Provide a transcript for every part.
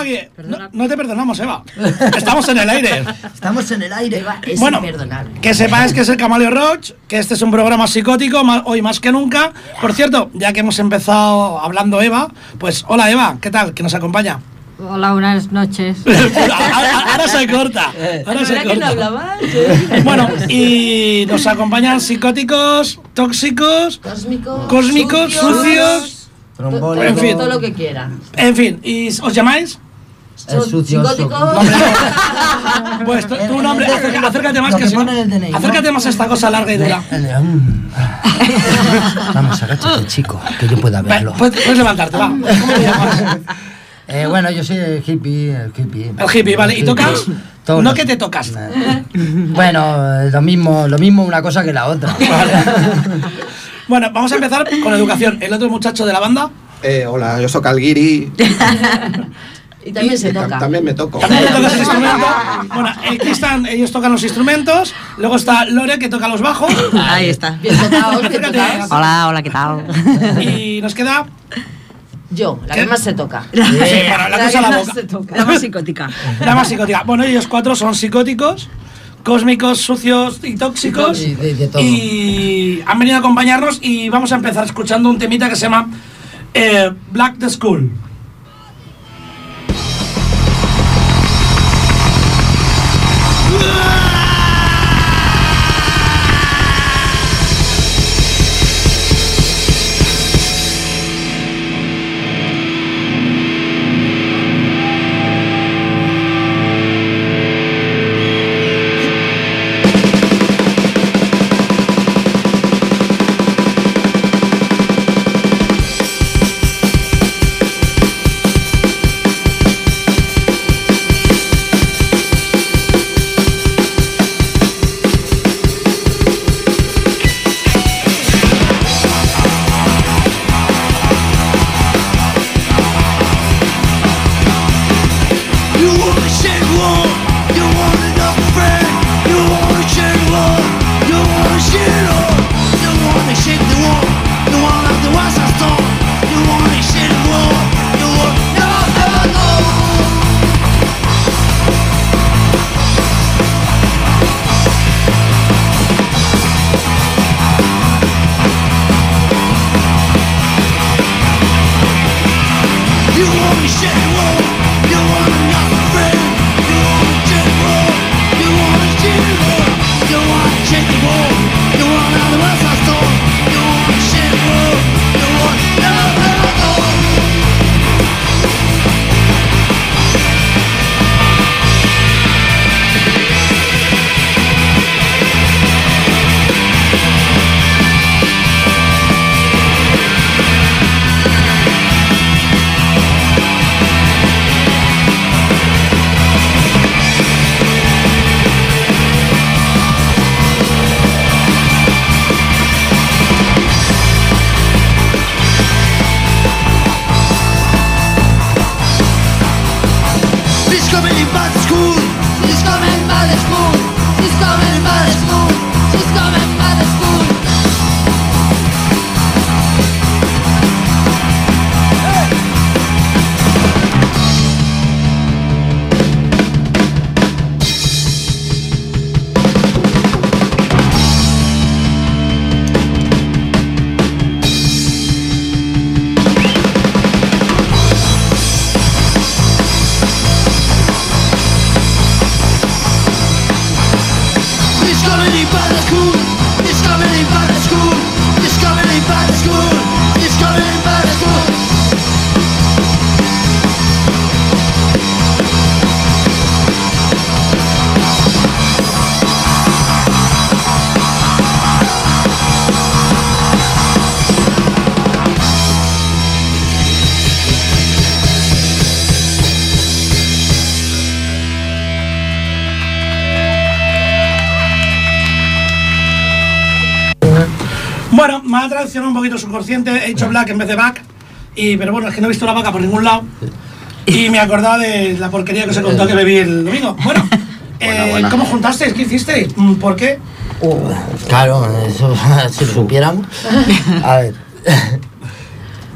Estamos aquí. No, no te perdonamos, Eva. Estamos en el aire. Estamos en el aire. Es Bueno, imperdonable. que sepáis que es el Camaleo Roach, que este es un programa psicótico, hoy más que nunca. Por cierto, ya que hemos empezado hablando Eva, pues hola Eva, ¿qué tal? Que nos acompaña. Hola, buenas noches. ahora, ahora se corta. Ahora se ¿Verdad que no corta. hablabas? Bueno, y nos acompañan psicóticos, tóxicos, Cósmicos, cósmicos, sucios. Trombólico. En fin. Todo lo que quiera. En fin, ¿y os llamáis? El sucio. Pues tu, tu nombre, acércate, acércate más que, si. Acércate más a esta cosa larga y dura. Vamos, agáchate, chico, que yo pueda Ve, verlo. Puedes, levantarte, va. ¿Cómo te llamas? Eh, bueno, yo soy el hippie, el hippie. El hippie, vale. ¿Y tocas? Todos No los- que te tocas. Bueno, eh, lo mismo, lo mismo una cosa que la otra. Bueno, vamos a empezar con educación. El otro muchacho de la banda. Eh, hola, yo soy Calgiri. Y también se y toca. También me toco. También le tocas el instrumento. Bueno, aquí están, ellos tocan los instrumentos. Luego está Lore, que toca los bajos. Ahí está. Bien tocados, bien Acércate. tocados. Hola, hola, ¿qué tal? Y nos queda. Yo, la ¿Qué? que más se toca. Sí, bueno, la que boca. más se toca. La más psicótica. La más psicótica. Bueno, ellos cuatro son psicóticos, cósmicos, sucios y tóxicos. Y de- de todo. Y han venido a acompañarnos y vamos a empezar escuchando un temita que se llama eh, Black the School. Poquito subconsciente. He dicho Black en vez de Back. Y, pero bueno, es que no he visto la vaca por ningún lado. Y me acordaba de la porquería que os he contado que bebí el domingo. Bueno, eh, buena. ¿cómo juntasteis? ¿Qué hicisteis? Mm, ¿Por qué? Claro, eso si lo supiéramos. A ver.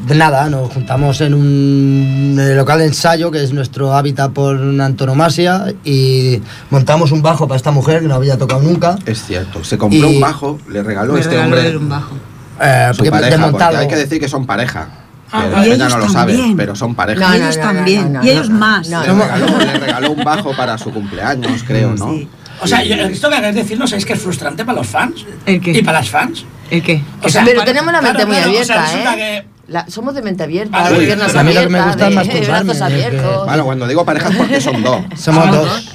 de nada, nos juntamos en un local de ensayo, que es nuestro hábitat por antonomasia, y montamos un bajo para esta mujer que no había tocado nunca. Es cierto. Se compró Y- un bajo, le regaló este regaló hombre un bajo. Eh, porque pareja. Desmontado. hay que decir que son pareja. Ah, y ellos no lo sabe, también. pero son pareja. No, Y no, ellos no, no, también. no, y ellos no. más. No, Le no. regaló, le regaló un bajo para su cumpleaños, creo, ¿no? Sí. O sea, yo- esto que acabas de decir, ¿no sabéis que es frustrante para los fans? ¿El qué? Y para las fans. ¿El qué? O sea, Pero para- tenemos la mente claro, muy claro, o sea, abierta, ¿eh? que- La- somos de mente abierta, Ah, de uy, piernas a mí lo que me abiertas, gusta es de brazos que- abiertos. Bueno, cuando digo pareja es porque son dos. Somos Ah, dos.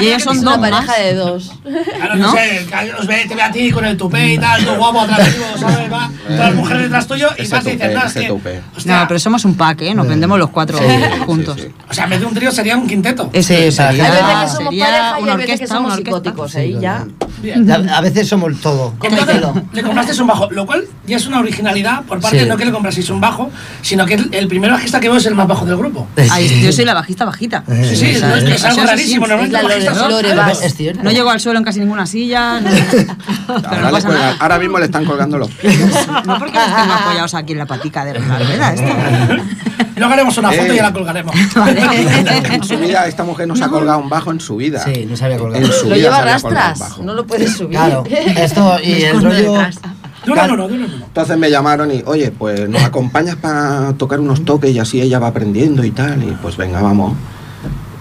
Y ellos son- dos pareja más. de dos. Claro, no, ¿no? sé, que os ve, te ve a ti con el tupé y tal, todo guapo atractivo, ¿sabes? Va, todas las mujeres detrás tuyo y vas y dices, no, es que, No, pero somos un pack, ¿eh? Nos vendemos los cuatro Sí, juntos. sí, sí. o sea, en vez de un trío sería un quinteto. Sí, sería- Hay veces que somos sería pareja y una hay veces que orquesta, somos psicóticos. Ahí ya. A, veces somos todo. Le compraste un bajo, lo cual ya es una originalidad por parte Sí. no que le compraseis un bajo, sino que el, el primer bajista que veo es el más bajo del grupo. Ahí, yo soy la bajista bajita. Sí, sí, Sí, es, es algo rarísimo. Normalmente cierto. No llego al suelo en casi ninguna silla. No, pero Ahora, no nada. ahora mismo le están colgando los pies. No porque los tengo apoyados aquí en la patica de la rueda. Esto. Luego haremos una foto Eh. y ya la colgaremos. En su vida, esta mujer no se ha colgado un bajo en su vida. Sí, no se había colgado. En su Lo vida lleva rastras, no lo puedes subir. Claro, esto y el rollo. De de. Entonces me llamaron y, oye, pues nos acompañas para tocar unos toques y así ella va aprendiendo y tal. Y pues venga, vamos.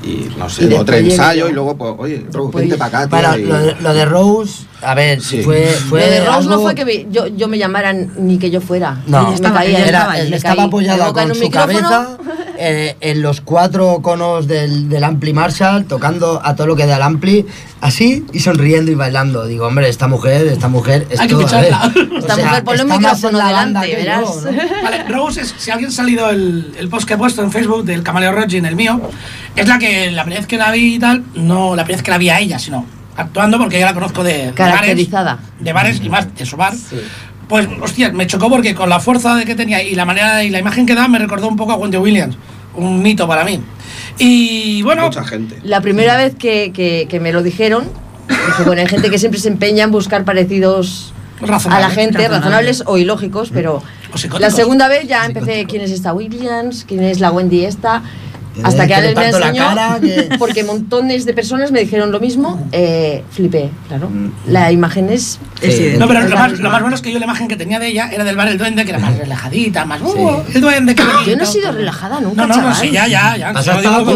Y no sé, otro ensayo yo. y luego, pues, oye, Ru, Después- vente para acá. Para y- lo, de- lo de Rose, a ver, Sí. fue, fue. Lo de Rose no fue que me- yo, yo me llamaran ni que yo fuera. No, estaba Era- estaba apoyada con su micrófono. cabeza eh, en los cuatro conos del, del Ampli Marshall, tocando a todo lo que da el Ampli, así y sonriendo y bailando. Digo, hombre, esta mujer, esta mujer. Hay que esto, a ver, ficharla. o Esta sea, mujer, ponle un micrófono la banda delante, que verás. yo, ¿no? Vale, Rose, es, si alguien ha salido el, el post que he puesto en Facebook del Camaleo Rogi en el mío, es la que la primera vez que la vi y tal, no la primera vez que la vi a ella, sino actuando porque ya la conozco de, de bares, Caracterizada. de bares y más de su bar. Pues, hostia, me chocó porque con la fuerza de que tenía y la manera y la imagen que da me recordó un poco a Wendy Williams, un mito para mí. Y bueno, Mucha gente. La primera vez que, que- que me lo dijeron, dije, bueno, hay gente que siempre se empeña en buscar parecidos a la gente, Razonables. razonables o ilógicos, pero O psicóticos. la segunda vez ya empecé quién es esta Williams, quién es la Wendy esta, hasta Eh, que que le Alex me enseñó, cara, que- porque montones de personas me dijeron lo mismo, eh, flipé, claro. La imagen es... Sí. No, pero lo más, lo más bueno es que yo la imagen que tenía de ella era del bar El Duende, que era más relajadita, más. "Uh, el Duende, qué Yo no bonito". he sido relajada nunca, No, no, no, sí, ya, ya, ya. Has No estado de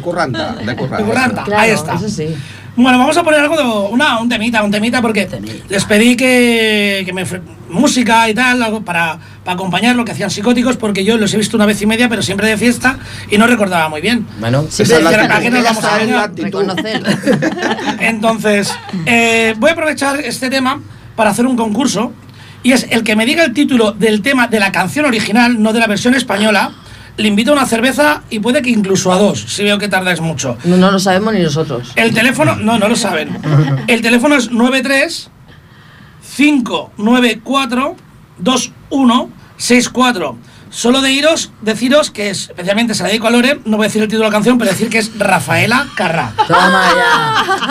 curranta. De curranta. Claro, Ahí está. eso sí. Bueno, vamos a poner algo de una, un temita, un temita, porque les pedí que, que me música y tal, algo para, para acompañar lo que hacían psicóticos, porque yo los he visto una vez y media, pero siempre de fiesta y no recordaba muy bien. Bueno, Esa es la actitud. ¿para qué nos vamos a la. Entonces, eh, voy a aprovechar este tema para hacer un concurso. Y es el que me diga el título del tema de la canción original, no de la versión española. Le invito a una cerveza y puede que incluso a dos, si veo que tardáis mucho. No, no lo sabemos ni nosotros. El teléfono, no, no lo saben. El teléfono es 93 594 2164. Solo de iros, deciros que es, especialmente se la dedico a Lore, no voy a decir el título de la canción, pero decir que es Rafaela Carrá. toma ya.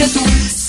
Tchê,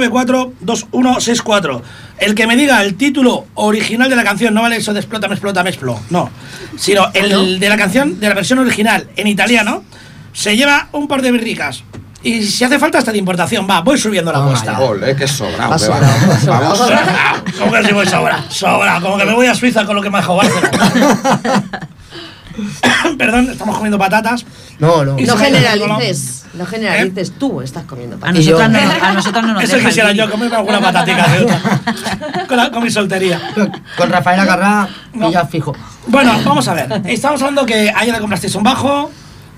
935942164. El que me diga el título original de la canción, no vale eso de explota, me explota, me explo. No. Sino el de la canción, de la versión original en italiano, se lleva un par de birricas. Y si hace falta hasta de importación, va, voy subiendo la Toma apuesta. que sobrado. Va que va. sobrado, va sobrado. Vamos. Sobra. ¿Cómo que si voy sobra? Sobra, como que me voy a Suiza con lo que me ha dejado Bárcena. Perdón, estamos comiendo patatas. No, no. Y No generalices, no generalices, tú estás comiendo A patatas. Yo- nosotras, no, a nosotras no nos Eso quisiera yo, comerme alguna patatica de otra. con, la- con mi soltería. Con Rafaela Carrá No. y ya fijo. Bueno, vamos a ver. Estamos hablando que ayer le comprasteis un bajo.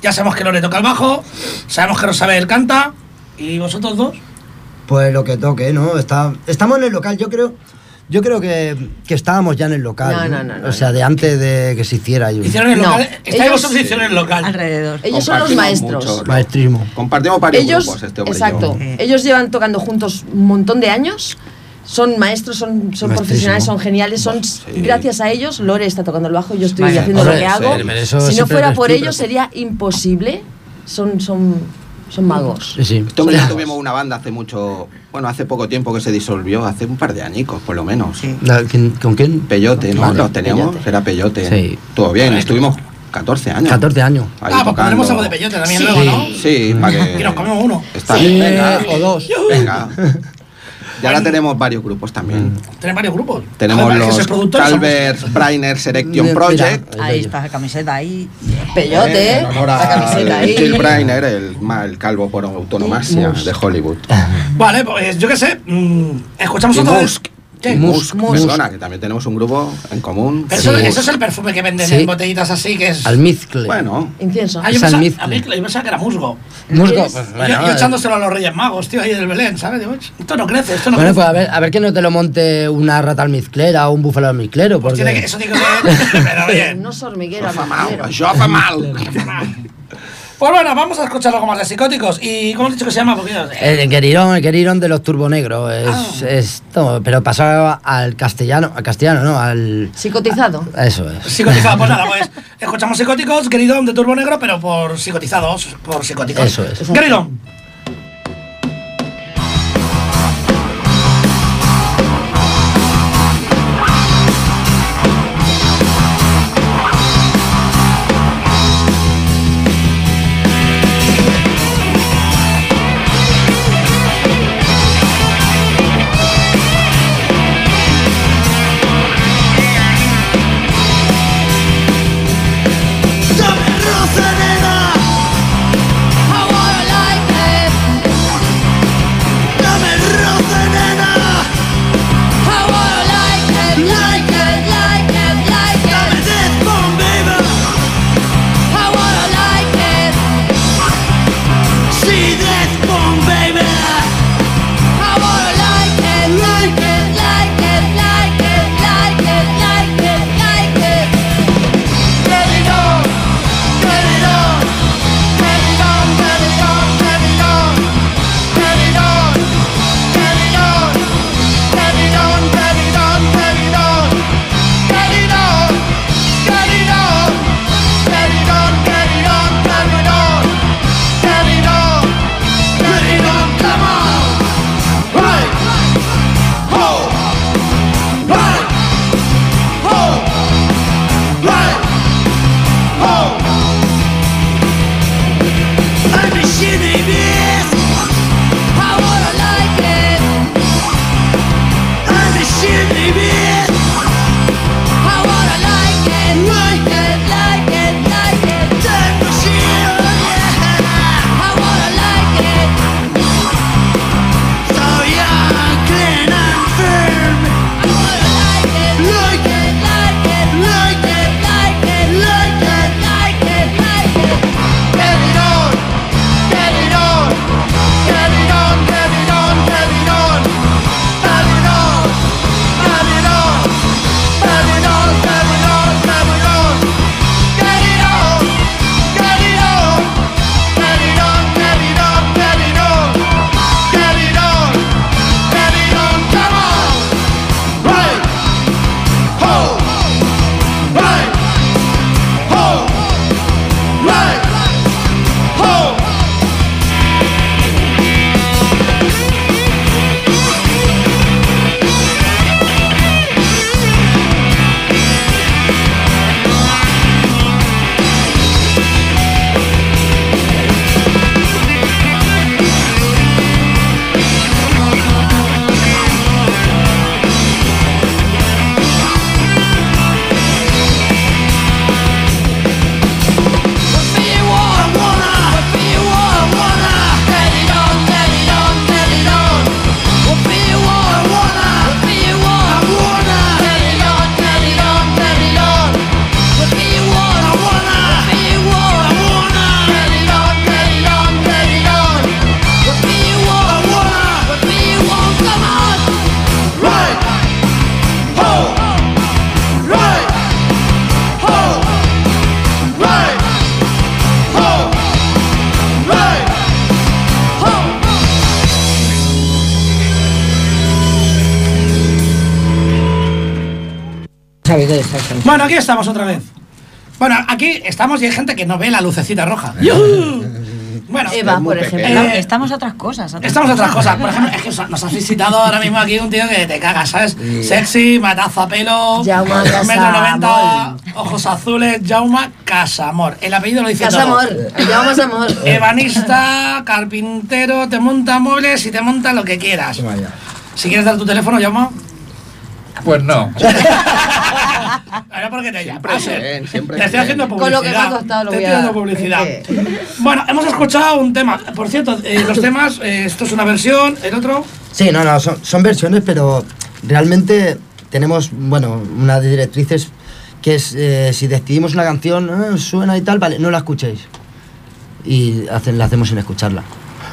Ya sabemos que no le toca el bajo. Sabemos que Rosabel canta. ¿Y vosotros dos? Pues lo que toque, ¿no? Está, estamos en el local, yo creo. Yo creo que, que estábamos ya en el local. No, no, no, no, o sea, de antes de que se hiciera. Yo, Hicieron el No, local. Vosotros hicieron el local. Alrededor. Ellos son los maestros. mucho. Maestrismo. Compartimos varios Ellos, grupos, este hombre y exacto, yo. ellos llevan tocando juntos un montón de años. Son maestros, son, son profesionales, son geniales, son Sí. gracias a ellos. Lore está tocando el bajo, yo estoy haciendo Hombre, lo que hago. si no fuera por ellos sería imposible. Son, son, son magos. Sí, sí. Tuvimos una banda hace mucho, bueno, hace poco tiempo que se disolvió, hace un par de añicos, por lo menos. Sí. La- ¿quién- ¿Con quién? Peyote, ¿no? Vale, Lo teníamos, Peyote. era Peyote. Sí. Todo bien, estuvimos 14 años. 14 años. Ahí ah, pues tocando. pondremos algo de peyote también Sí. luego, ¿no? Sí, para que. Y nos comemos uno. Está Sí, bien, venga. o dos. Venga. Y ahora tenemos varios grupos también. Tienen varios grupos. Tenemos los Calvers Brainer Selection Project. Ahí está la camiseta ahí. Peyote, En honor la camiseta ahí. Jill Brainer, el, calvo por autonomasia de Hollywood. Vale, pues yo qué sé. mm, escuchamos Y vez. Musk. Musk, Musk. perdona, que también tenemos un grupo en común. Pero eso, Sí. eso es el perfume que venden Sí. en botellitas así, que es. Almizcle. Bueno, Incienso. Ah, yo Es pensaba, almizcle. yo pensaba que era musgo. Musgo, pues, Yo- bueno, yo, eh, echándoselo a los Reyes Magos, tío, ahí del Belén, ¿sabes? Digo, esto no crece, esto no Bueno, pues crece. a ver, a ver que no te lo monte una rata almizclera o un búfalo almizclero. Pues Porque... tiene que, eso tiene que ser. Pero oye. No es hormiguero, això fa mal, Pues bueno, vamos a escuchar algo más de psicóticos. ¿Y cómo has dicho que se llama? Porque yo- El Querirón, el Querirón de los turbonegros. Es, Ah. es todo, pero pasaba al castellano, al castellano, ¿no? Al. Psicotizado. Eso es. Psicotizado, pues nada, pues escuchamos psicóticos, Geridón de Turbo Negro, pero por psicotizados, por psicóticos. Eso es. Geridón. Estamos otra vez. Bueno, aquí estamos y hay gente que no ve la lucecita roja. Bueno, Eva, por ejemplo. Eh, Estamos a otras cosas. otras Estamos a otras cosas. Por ejemplo, es que nos has visitado ahora mismo aquí un tío que te cagas, ¿sabes? Sexy, matazo a pelo, metro noventa, Casamor. ojos azules, Jauma Casamor. El apellido lo dice Casa todo. amor, allá vamos amor. Ebanista, carpintero, te monta muebles y te monta lo que quieras. Vaya. Si quieres dar tu teléfono, llama. Pues no. Ahora porque te llamas. Siempre bien, siempre Te estoy bien. haciendo Con publicidad. lo que me ha costado lo te voy estoy a- dando publicidad. Bueno, hemos escuchado un tema. Por cierto, eh, los temas, eh, esto es una versión, el otro. Sí, no, no, son, son versiones, pero realmente tenemos, bueno, una de directrices que es, eh, si decidimos una canción, "Ah, suena y tal, vale, no la escuchéis. Y hacen, la hacemos sin escucharla.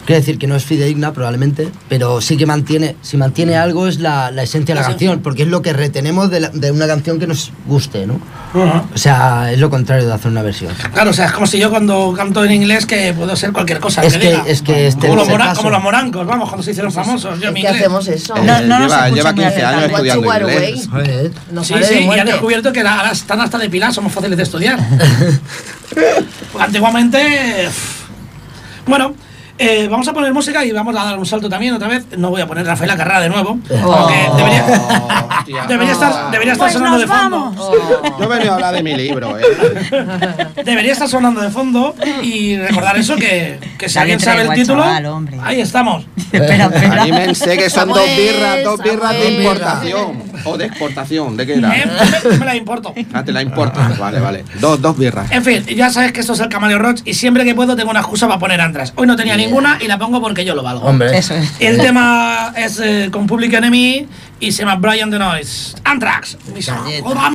Quiere decir que no es fidedigna probablemente, pero sí que mantiene, si mantiene algo es la, la esencia de la canción, porque es lo que retenemos de, la- de una canción que nos guste, ¿no? O sea, es lo contrario de hacer una versión. Claro, o sea, es como si yo cuando canto en inglés que puedo ser cualquier cosa. Es que- diga. es que este como, los como los morancos, vamos, cuando se hicieron famosos. Yo ¿Y mi qué inglés. hacemos eso? Eh, No, no nos lleva, escucha lleva muy 15 años atentamente. estudiando inglés. Sí, sí, y han descubierto que ahora están hasta de pilar, somos fáciles de estudiar. Antiguamente. Bueno, eh, vamos a poner música y vamos a dar un salto también otra vez. No voy a poner Rafaela Carrá de nuevo. Aunque debería, Hostia. debería estar, debería estar Pues sonando nos de fondo. vamos. Yo he venido a hablar de mi libro, ¿eh? Debería estar sonando de fondo y recordar eso que, que si alguien sabe el título, chaval, ahí estamos. espera, espera. Anímense que son dos Samuel, birras, dos birras de importación. O de exportación, ¿de qué era? Eh, me, me la importo. Ah, te la importa. Vale, vale. Dos, dos birras. En fin, ya sabes que esto es el Camaleo Rocks y siempre que puedo tengo una excusa para poner Antras. Hoy no tenía ninguna y la pongo porque yo lo valgo. Hombre. Eso es. El tema es eh, con Public Enemy y se llama Brian the Noise. Anthrax. Mis jodas.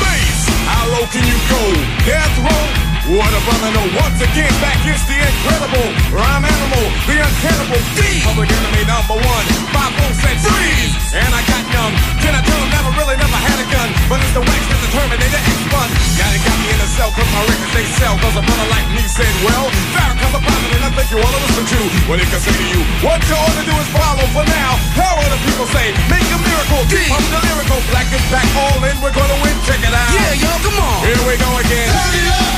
Bass, how low can you go? Death row? What a brother know. Once again, back is the incredible rhyme animal, the uncannibal D. Public enemy number one. Five said freeze, and I brother like me said, well, Farrakhan's a prophet and I think you wanna listen to what he can say to you. What you ought to do is follow for now. How the people say? Make a miracle. I'm the lyrical. Black is back all in. We're gonna win. Check it out. Yeah, yo, come on. Here we go again. Turn it up.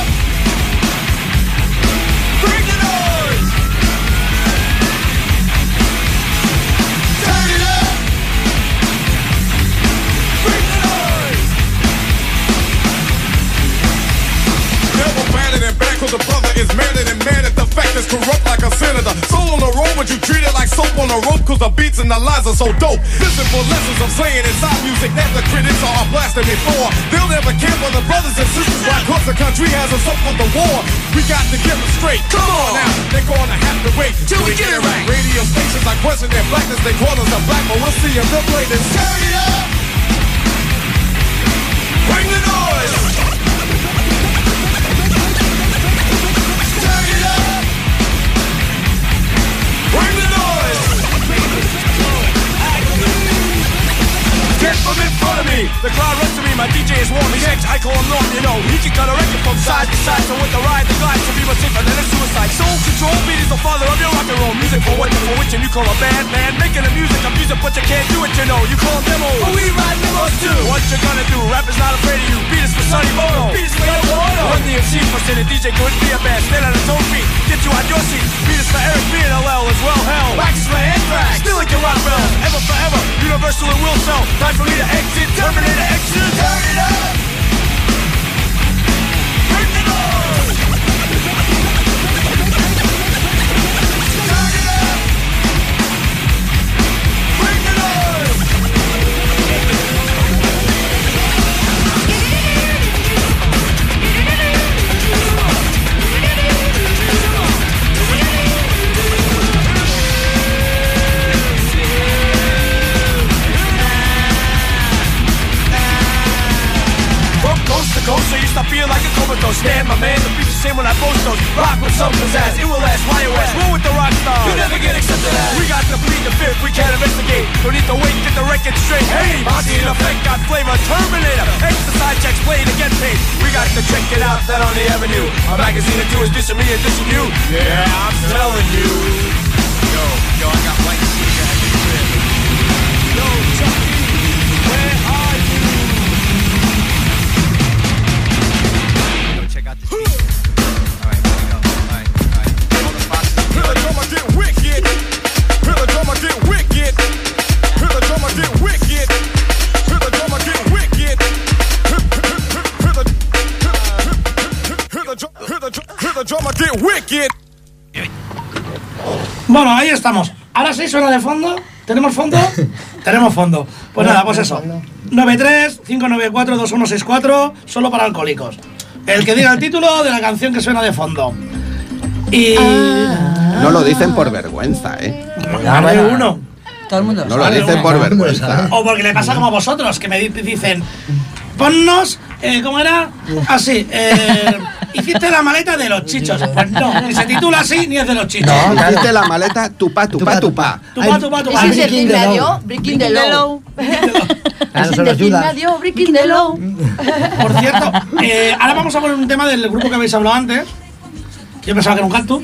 The brother is madder than mad at the fact that's corrupt like a senator. Soul on the road, but you treat it like soap on a rope cause the beats and the lines are so dope. Listen for lessons I'm saying inside music that the critics are blasting before. They'll never care for the brothers and sisters why cause the country has us up for the war. We got to get them straight. Come on now, they're gonna have to wait till we get it right. Radio stations are question their blackness, they call us a black, but we'll see if they'll play this. Turn it up! Bring the noise! Of me. The crowd runs to me. My DJ is warm. He's X. I call him Norm. You know, he can cut a record from side to side. So with the ride, the glide, to be much safer than a suicide. Soul control beat is the father of your rock and roll music. For what you for which and you call a bad man. Making the music, I'm music, but you can't do it. You know, you call them demos. But we ride demos too. What you gonna do? Rap is not afraid of you. Beat is for Sonny Bono. Beat is for Yoko Ono. Run the MC for the DJ couldn't be a band. Stand on his own feet. Get you on your seat. Beat is for Time for me to exit. Terminator sí suena de fondo. ¿Tenemos fondo? Tenemos fondo. Pues nada, pues eso. 93-594-2164, solo para alcohólicos. El que diga el título de la canción que suena de fondo. Y. No lo dicen por vergüenza, ¿eh? De uno. Todo el mundo. No lo Vale, dicen por vergüenza. O porque le pasa como a vosotros, que me di- dicen, ponnos, eh, ¿cómo era? Así, eh, hiciste la maleta de los chichos. Pues no, ni se titula así ni es de los chichos. Hiciste la maleta tupá, tupá, tupá. Tupá, tupá, tupá. Ese es el Breaking que the son es el dio Breaking the Law. Por cierto, eh, ahora vamos a poner un tema del grupo que habéis hablado antes. Yo pensaba que era un cactus.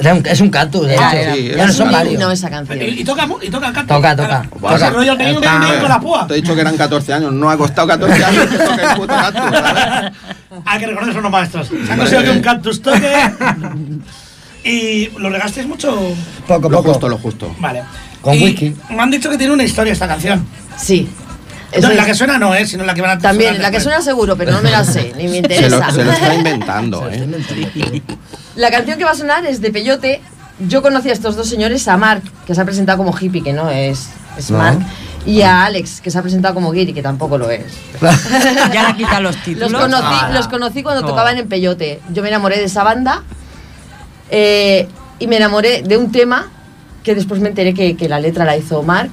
Era un- Es un cactus, de Era, hecho. era. Sí, Ya no son un varios. himno esa canción. Y, y toca, y toca el cactus. Toca, toca. Claro. Toca. Ese rollo que viene con la púa. Te he dicho que eran 14 años, no ha costado 14 años que toque el puto ¿sabes? Hay que recordar son los maestros. Se han conseguido que un cactus toque. ¿Y lo regasteis mucho? Poco, Lo poco. justo, lo justo. Vale. Con Y whisky. Me han dicho que tiene una historia esta canción. Sí. No, Esa la es- que suena no es, sino la que van a También, sonar la que suena seguro, pero no me la sé, ni me Se interesa. lo, se lo está inventando, ¿eh? La canción que va a sonar es de Peyote. Yo conocí a estos dos señores, a Mark, que se ha presentado como hippie, que no es, es No. Mark, y a Alex, que se ha presentado como Giri, que tampoco lo es. Ya le quitan los títulos. Los conocí, Ala. los conocí cuando No. tocaban en Peyote. Yo me enamoré de esa banda eh, y me enamoré de un tema que después me enteré que, que la letra la hizo Mark.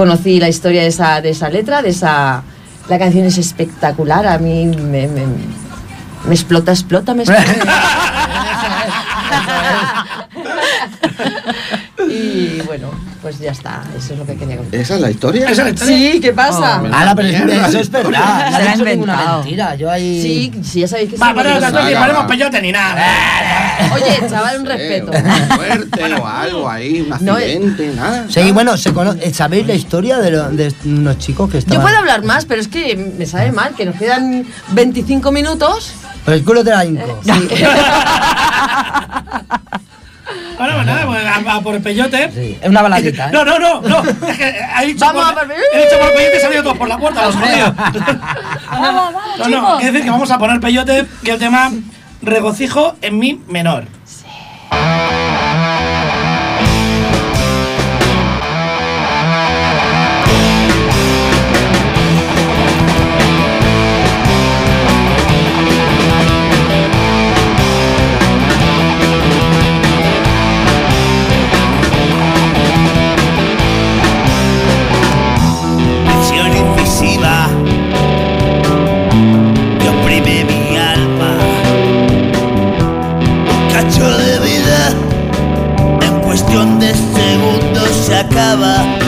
Conocí la historia de esa, de esa letra, de esa... La canción es espectacular, a mí me, me, me explota, explota, me explota. y bueno, pues ya está, eso es lo que quería contar. ¿Esa es la historia? ¿Esa es la historia? Sí, ¿qué pasa? Oh, Ala, pero eso es verdad. No Se la dicho ninguna inventado. mentira. Yo ahí. Sí, sí, ya sabéis que Va, Venga, ponemos va. peyote ni nada. Oye, chaval, un respeto. una Muerte o algo ahí, un No, eh. accidente, nada. Sí, bueno, se cono- eh, ¿sabéis la historia de, lo- de unos chicos que estaban. Yo puedo hablar más, pero es que me sabe mal, que nos quedan 25 minutos. Pero el culo te la hinco. Sí. Bueno, pues nada, pues a, a por el peyote. Sí, es una baladita, ¿eh? No, no, no, no. Es que ha dicho Vamos por, a por- he dicho por peyote y se han ido todos por la puerta, los jodidos. vamos, vamos, No, no, quiere decir que vamos a poner peyote y el tema regocijo en mi menor. Acaba.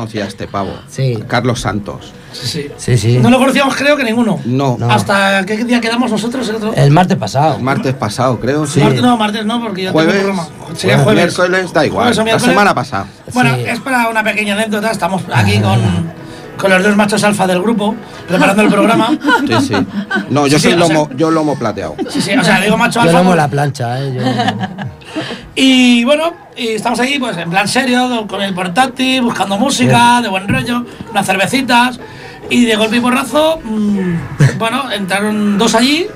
Conocía a este pavo. Sí. Carlos Santos. Sí, sí. Sí, sí. No lo conocíamos, creo que ninguno. No. No. ¿Hasta qué día quedamos nosotros? El otro? El martes pasado. Martes pasado, creo. Sí. Martes, no, martes no, porque yo Jueves. tengo programa. Sería jueves. Miércoles, da igual. Jueves La semana pasada. Bueno, Sí. es para una pequeña anécdota. Estamos aquí con, con los dos machos alfa del grupo, preparando el programa. Sí, sí. No, yo Sí, soy sí, o sea- lomo, yo lomo plateado. Sí, sí, o sea, digo macho Yo alfa. no por- la plancha, ¿eh? Yo- Y bueno, y estamos ahí pues en plan serio, con- con el portátil, buscando música, de buen rollo, unas cervecitas. Y de golpe y porrazo, mm, bueno, entraron dos allí,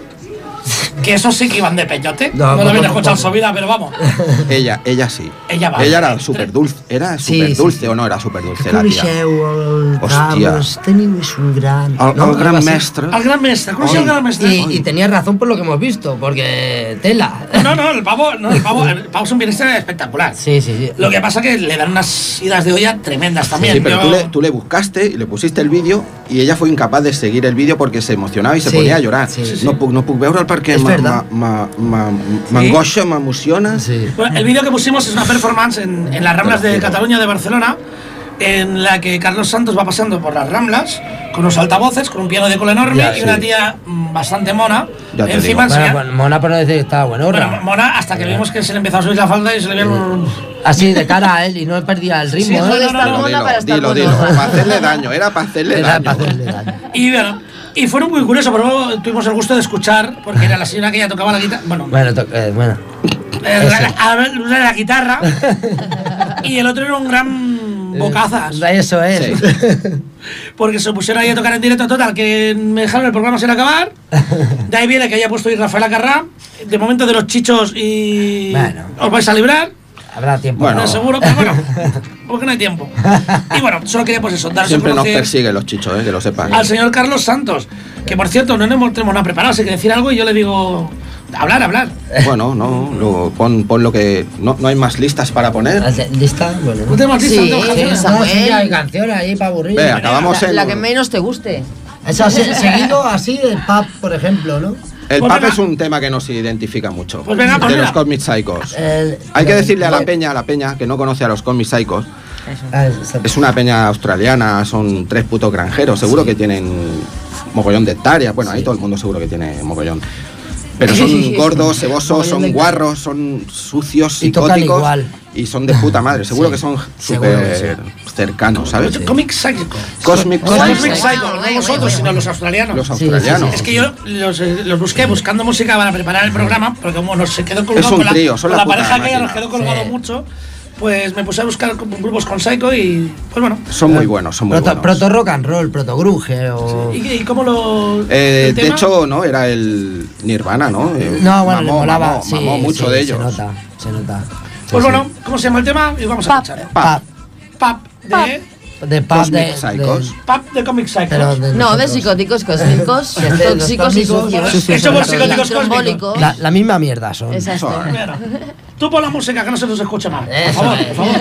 que esos sí que iban de peyote. No, No, lo habían escuchado en su vida, pero vamos. Ella, ella sí. Ella va. Ella era súper dulce. ¿Era súper sí, dulce sí. o no era súper dulce la tía? El teniu és un gran... El, No, el algo gran mestre. Al gran mestre, ¿cómo el gran mestre? Y, y tenía razón por lo que hemos visto, porque tela. No, no, el pavo, no, el pavo, el pavo es un pianista espectacular. Sí, sí, sí. Lo que pasa que le dan unas idas de olla tremendas también. Sí, pero Yo- tú le, tú le buscaste y le pusiste el vídeo y ella fue incapaz de seguir el vídeo porque se emocionaba y se Sí, ponía a llorar. sí, sí, sí. No puc, no puc veure el perquè verdad. ma- ma- ma-. Sí. Bueno, el vídeo que pusimos es una performance en, en las Ramblas de Cataluña de Barcelona, en la que Carlos Santos va pasando por las Ramblas con unos altavoces, con un piano de cola enorme Ya, y sí. una tía mm, bastante mona. Ya encima Bueno, Mona por no decir que estaba bueno. bueno, mona hasta que vimos que se le empezó a subir la falda y se le vieron. Así de cara a él y no perdía el ritmo. Sí, ¿eh? no, no, estar no, mona Dilo, para estar dilo, bueno. dilo. Para hacerle daño, era para hacerle Era daño. para hacerle daño. Y bueno, y fueron muy curiosos, pero luego tuvimos el gusto de escuchar, porque era la señora que ella tocaba la guitarra. Bueno, Bueno, to- eh, bueno. eh, una era la guitarra y el otro era un gran bocazas. Eso es. Porque se pusieron ahí a tocar en directo total, que me dejaron el programa sin acabar. De ahí viene que haya puesto ahí Rafael Acarrá. De momento de los chichos y Bueno. os vais a librar, Habrá tiempo. Bueno. no seguro, pero bueno, porque no hay tiempo. Y bueno, solo quería pues eso, daros a Siempre nos conocer persiguen los chichos, eh, que lo sepan. al señor Carlos Santos, que por cierto no tenemos tenemos nada preparado, así que decir algo y yo le digo, hablar, hablar. Bueno, no, luego pon, pon lo que. No, no hay más listas para poner. ¿Lista? Bueno. No tenemos lista, Sí, sí, canciones. Samuel. No, sí, hay canciones ahí para aburrir. Ve, acabamos La, en. la que menos te guste. Eso se- seguido así el pub, por ejemplo, ¿no? El Pues es un tema que nos identifica mucho. Pues venga, pues de los Psychos. El- Hay que decirle a la peña, a la peña que no conoce a los Cosmic Psychos, Ah, es una peña australiana, son tres putos granjeros, seguro que tienen mogollón de hectáreas, bueno, ahí todo el mundo seguro que tiene mogollón. Pero son gordos, cebosos, son guarros, son sucios, Y psicóticos igual. y son de puta madre, seguro Sí, que son que súper cercanos, ¿sabes? Comic Psycho. Cosmic No Cosmic Psycho, no nosotros, sino los australianos. los Sí, sí, australianos. Es que yo los, eh, los busqué buscando música para preparar el programa, porque como nos se quedó colgado Es un con la, trío, son con la la puta pareja aquella máquina. nos quedó colgado Sí. mucho, pues me puse a buscar grupos con Psycho y pues bueno. Son muy buenos, son muy proto, buenos. proto rock and roll, proto grunge o... ¿Y, y cómo lo...? Eh, el de hecho, no, era el Nirvana, ¿no? Eh, No, bueno, le mamó, molaba. mamó, sí, mamó mucho sí, de ellos. Se nota, se nota. Pues Sí, bueno, ¿cómo se llama el tema? Y vamos a Pap. escuchar. Pap. Pap, de de pub Cosmic de, Psychos. de- Pub de Comic Psychos. de No, de psicóticos cósmicos, tóxicos y sucios. sucios, Somos psicóticos cósmicos. La, la misma mierda son. Exacto. Mira, Tú pon la música que no se nos escucha mal. Por favor, por favor.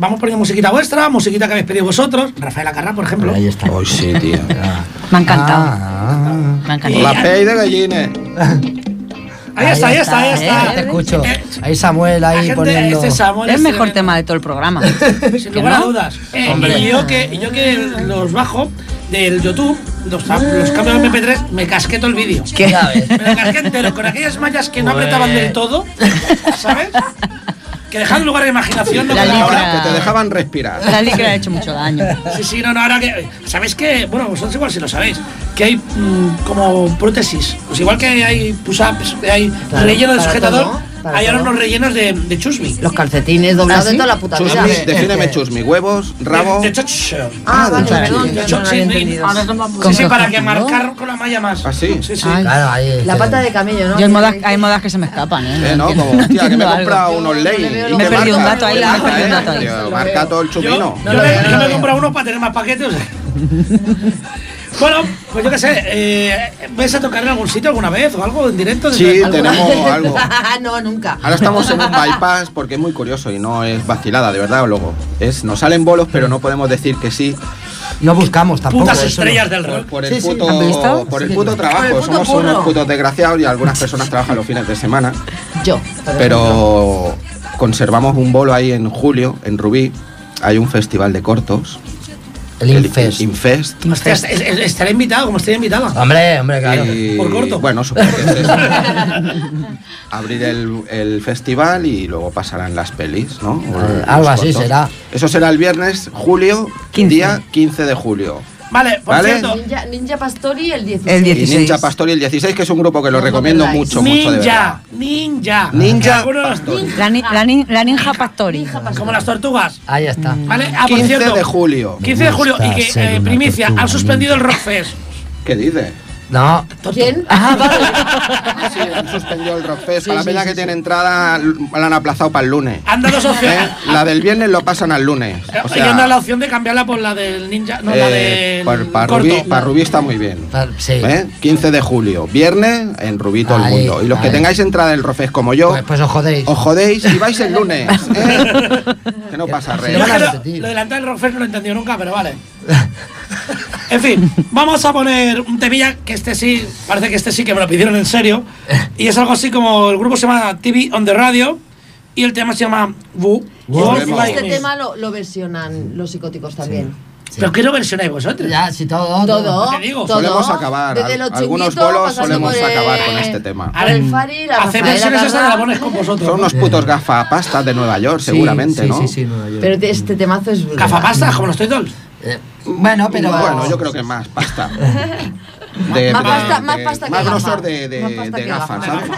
Vamos poniendo musiquita vuestra, musiquita que habéis pedido vosotros. Rafael Acarra, por ejemplo. Ahí está. Hoy sí, tío. Me ha encantado. Ah, Me ha encantado. La pey de gallines. Ahí está, ahí está, ahí está, está. ¿eh? Te escucho. Eh, Ahí Samuel ahí gente, poniendo. este Samuel Es el mejor tema de todo el programa. Sin ¿Que lugar a dudas. Eh, y yo que, yo que los bajo del YouTube, los, los cambios de MP3, me casqué todo el vídeo. ¿Qué? Me lo casqué entero, con aquellas mallas que no apretaban del todo, ¿sabes? Que dejaban lugar a la imaginación. no La ahora. licra. Que te dejaban respirar. La licra ha hecho mucho daño. Sí, sí, no, no, ahora que. ¿Sabéis que? Bueno, vosotros igual si lo sabéis. Que hay mm, como prótesis. Pues igual que hay push-ups, que hay Claro, relleno de sujetador. todo. Hay ahora unos rellenos de, de chusmi. Los calcetines doblados ¿Ah, sí? de toda la puta vida. Defíneme chusmi. Huevos, rabo. De, de chocho. Ah, vale, perdón, Sí, Sí, para que marcar con la malla más. ¿Ah, sí? Sí, sí. Ay. Claro, ahí. La pata de camello, ¿no? Yo hay modas, hay modas que se me escapan, ¿eh? Eh, no, como, hostia, que me he comprado unos Yo no le ley. veo ¿Y lo qué Me perdí un marca? dato ahí, ¿Qué me marca, perdí un eh? dato ahí. Marca todo el me, yo me he comprado uno para tener más paquetes. bueno, pues yo qué sé, eh, ¿ves a tocar en algún sitio alguna vez o algo en directo? Sí, ¿Alguna- tenemos algo. no, nunca. Ahora estamos en un bypass porque es muy curioso y no es vacilada, de verdad, luego. Es, nos salen bolos, pero no podemos decir que sí No buscamos tampoco. Putas eso estrellas del rock. por el Sí, puto, ¿han visto? por el Sí. puto trabajo. Por el puto Somos unos putos desgraciados y algunas personas trabajan los fines de semana. Yo. Pero conservamos un bolo ahí en julio, en Rubí. Hay un festival de cortos. El Infest. Infest. Hostia, est- est- estaré invitado, como estoy invitada. Hombre, hombre, claro. Y, Por corto. Bueno, supongo que es eso. Abrir el, el festival y luego pasarán las pelis, ¿no? O algo así cortos. será. Eso será el viernes, julio, 15. día 15 de julio. Vale, por Vale. cierto, Ninja, Ninja Pastori el 16. El Y 16. Ninja Pastori el 16, que es un grupo que lo No, recomiendo mucho, mucho de verdad. ninja, ninja. Ninja Pastori. La, ni- la, nin- la ninja pastori. Como las tortugas. Ahí está. ¿Vale? Ah, por 15 cierto, de julio. 15 de julio. Y que, eh, primicia, han suspendido el ninja. Rockfest. ¿Qué dice? No, ¿Quién? Ah, Sí, han suspendido el Rockfest. Sí, la sí, peña sí, que sí. tiene entrada, la han aplazado para el lunes. Han dado dos ¿Eh? opciones. La del viernes lo pasan al lunes. O y han dado la sea, opción de cambiarla por la del ninja. No, la eh, del. para corto. Rubí, pa' Rubí está muy bien. sí. ¿Eh? 15 de julio, viernes en Rubí todo el mundo. Y los que tengáis entrada del Rockfest como yo, Pues, pues os jodéis. os jodéis y vais el lunes. ¿eh? Que no pasa, Sí, rey. Yo Lo lo, del Rockfest no lo he entendido nunca, pero vale. En fin, vamos a poner un temilla que este sí, parece que este sí que me lo pidieron en serio. Y es algo así como el grupo se llama TV on the Radio y el tema se llama Woo. Like Este Me. tema lo, lo versionan los psicóticos también. Pero ¿qué lo versionáis vosotros? Ya, si todo. Todo. te digo. todo. Solemos acabar, Desde al- los algunos bolos solemos el- acabar con este tema. A ver, el Fari, la Hacer versiones esas de la pones con vosotros. Son unos putos gafapastas de Nueva York, Sí, seguramente, sí, ¿no? Sí, sí, Nueva York. Pero este temazo es. Gafapastas, como los Toy Dolls. Eh, bueno, pero. Bueno, yo creo que más pasta. De- Más de- pasta- más de- pasta que más grosor de, Más gafas, gafa. ¿sabes?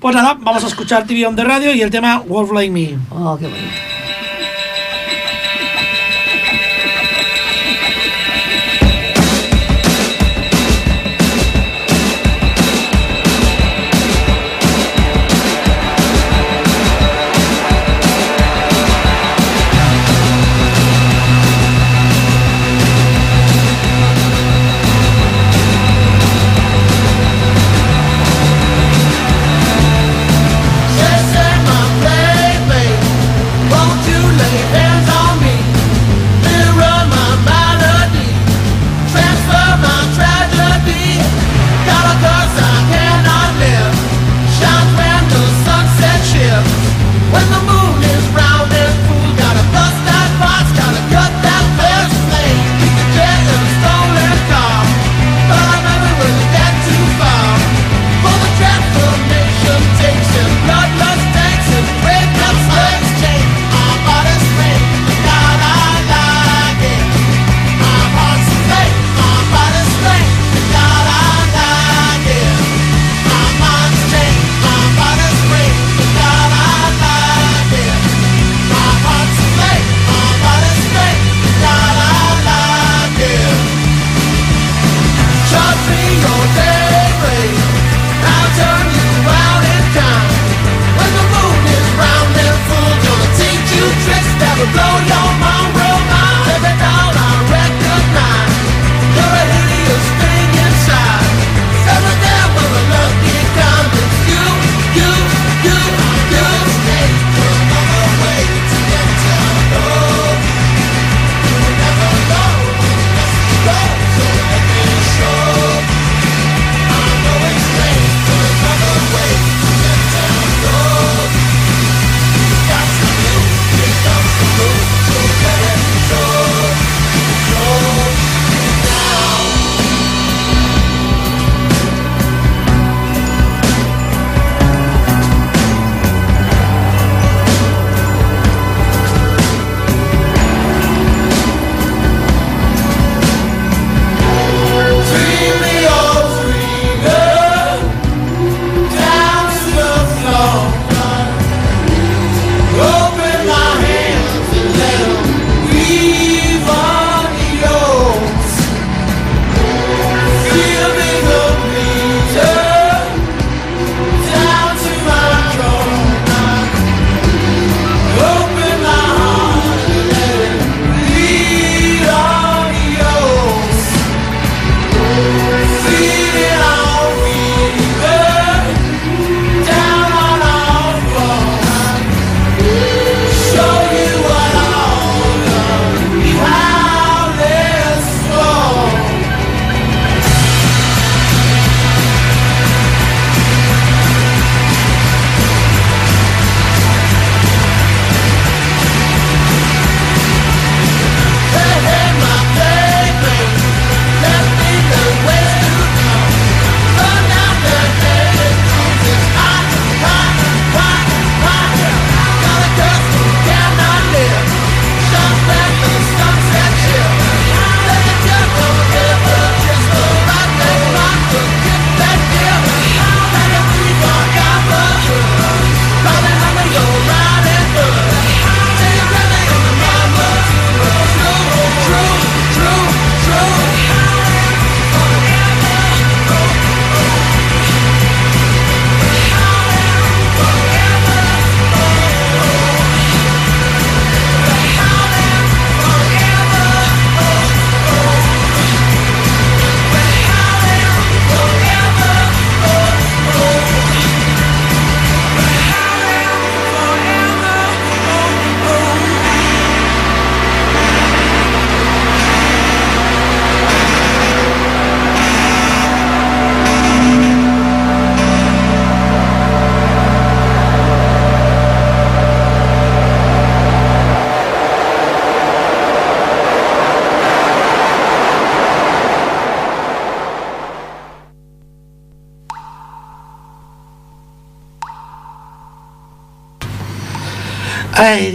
Pues nada, vamos a escuchar TV on the Radio y el tema Wolf Like Me. Oh, qué bonito.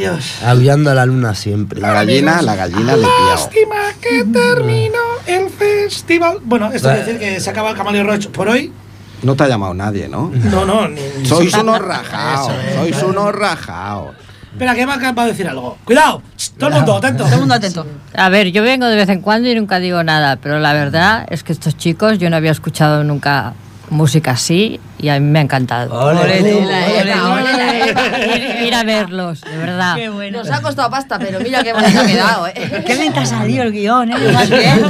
Dios. Aullando a la luna siempre. La gallina, la gallina de piao. Lástima que terminó el festival. Bueno, esto quiere decir que se acaba el Camaleo Roach por hoy. No te ha llamado nadie, ¿no? No, no, ni. Sois unos rajaos, sois unos rajaos. Espera, que va va a decir algo. Cuidado, todo el mundo, atento. Todo el mundo atento. A ver, yo vengo de vez en cuando y nunca digo nada, pero la verdad es que estos chicos yo no había escuchado nunca música así y a mí me ha encantado. Ole, tú, Ir, ir a verlos, de verdad. Qué bueno. Nos ha costado pasta, pero mira qué bonito ha quedado, ¿eh? Qué bien te ha salido el guion, ¿eh? Más bien.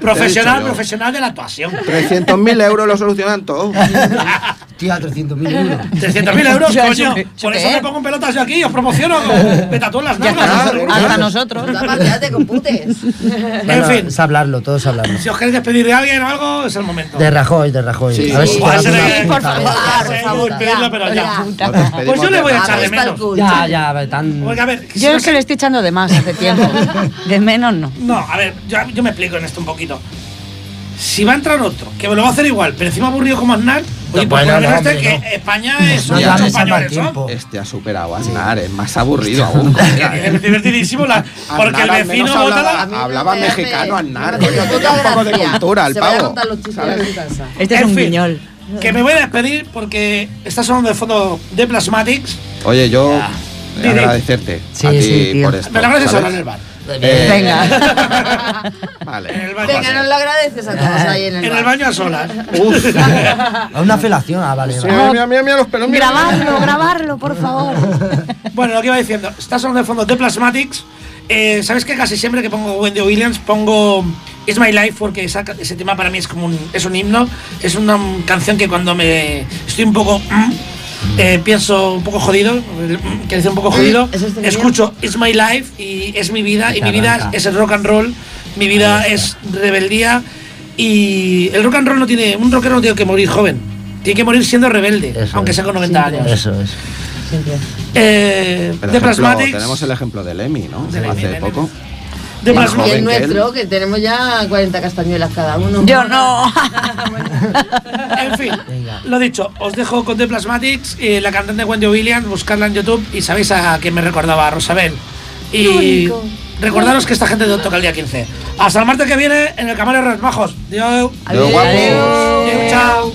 Profesional, profesional de la actuación. 300.000 euros lo solucionan todo. Tía, 300.000 euros. 300.000 euros, coño. eso- Por eso eso qué. me pongo en pelotas yo aquí y os promociono. Me tatúen las Ya nalgas. hasta, hasta nosotros. Quédate con putes. En fin, Es hablarlo, todos hablarlo. si os queréis despedir de alguien o algo, es el momento. De Rajoy, de Rajoy. Sí. A ver si te por favor. por pero ya. Pues yo le voy a echar de menos. Ya, ya, a ver, tan. Porque a ver, si Yo es que le estoy echando de más hace tiempo. De menos no. No, a ver, yo, yo me explico en esto un poquito. Si va a entrar otro, que me lo va a hacer igual, pero encima aburrido como Aznar, oye, pues bueno, no, este, hombre, que España es No ocho ¿no? tiempo. Este ha superado a Aznar, es más aburrido aún. Es divertidísimo, la- porque el Aznar al vecino vota hablaba, la... A no hablaba mexicano Aznar, no coño, tenía un poco de cultura el a pavo. Este es un guiñol. Que me voy a despedir porque está sonando de fondo de Plasmatics. Oye, yo agradecerte a ti por esto. Me agradeces ¿sabes? ahora en el bar. Eh, Venga. En Vale. el baño, Venga, nos lo agradeces a todos ahí en el en bar. el baño a solas. Uf. A una felación, ah, vale. vale. Mira, mira, mira, mira los pelos. mira. Grabarlo, grabarlo, por favor. Bueno, lo que iba diciendo, está sonando de fondo de Plasmatics. Eh, ¿Sabes que casi siempre que pongo Wendy Williams pongo It's My Life? Porque esa- ese tema para mí es como un, es un himno. Es una canción que cuando me estoy un poco. mm, eh, pienso un poco jodido, quiere decir un poco jodido. Escucho It's My Life y es mi vida. Y mi vida es el rock and roll. Mi vida es rebeldía. Y el rock and roll no tiene. Un rockero no tiene que morir joven. Tiene que morir siendo rebelde, Eso aunque es. sea con 90 años. Eso es. Eh, de ejemplo, Plasmatics. tenemos el ejemplo de Lemmy, ¿no? De Lemmy, Hace de poco. De Más el joven que él. nuestro, que tenemos ya 40 castañuelas cada uno. Yo no. En fin, Venga. lo dicho, os dejo con The Plasmatics, eh, la cantante Wendy Williams, buscarla en YouTube y sabéis a quién me recordaba, a Rosabel. Y recordaros que esta gente toca el día 15. Hasta el martes que viene en el Camarones Majos. Dios. Yo guapo. Adiós.